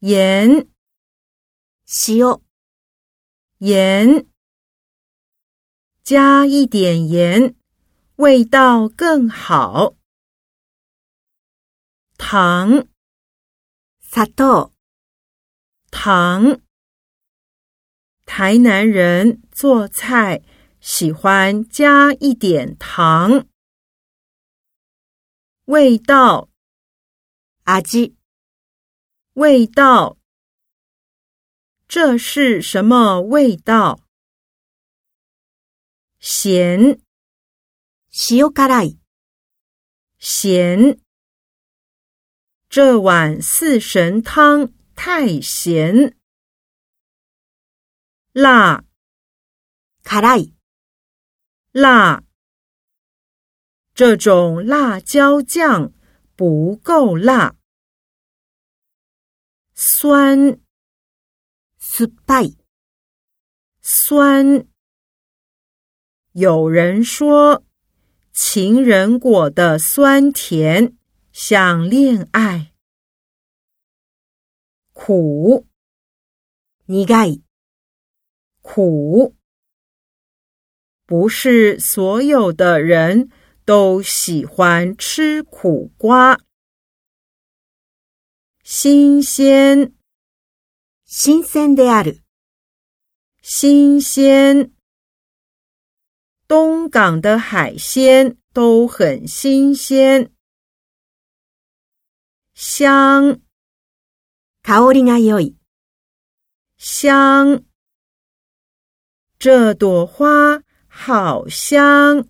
盐，塩、盐，加一点盐，味道更好。糖，砂糖、糖。台南人做菜喜欢加一点糖。味道，味、味道，这是什么味道？咸，塩辛い、咸。这碗四神汤太咸。辣，辛い、辣。这种辣椒酱不够辣。酸，酸っぱい、酸。有人说，情人果的酸甜像恋爱。苦，苦い、苦。不是所有的人都喜欢吃苦瓜。 新鲜，新鮮である、新鲜。东港的海鲜都很新鲜。香，香りが良い、香。这朵花好香。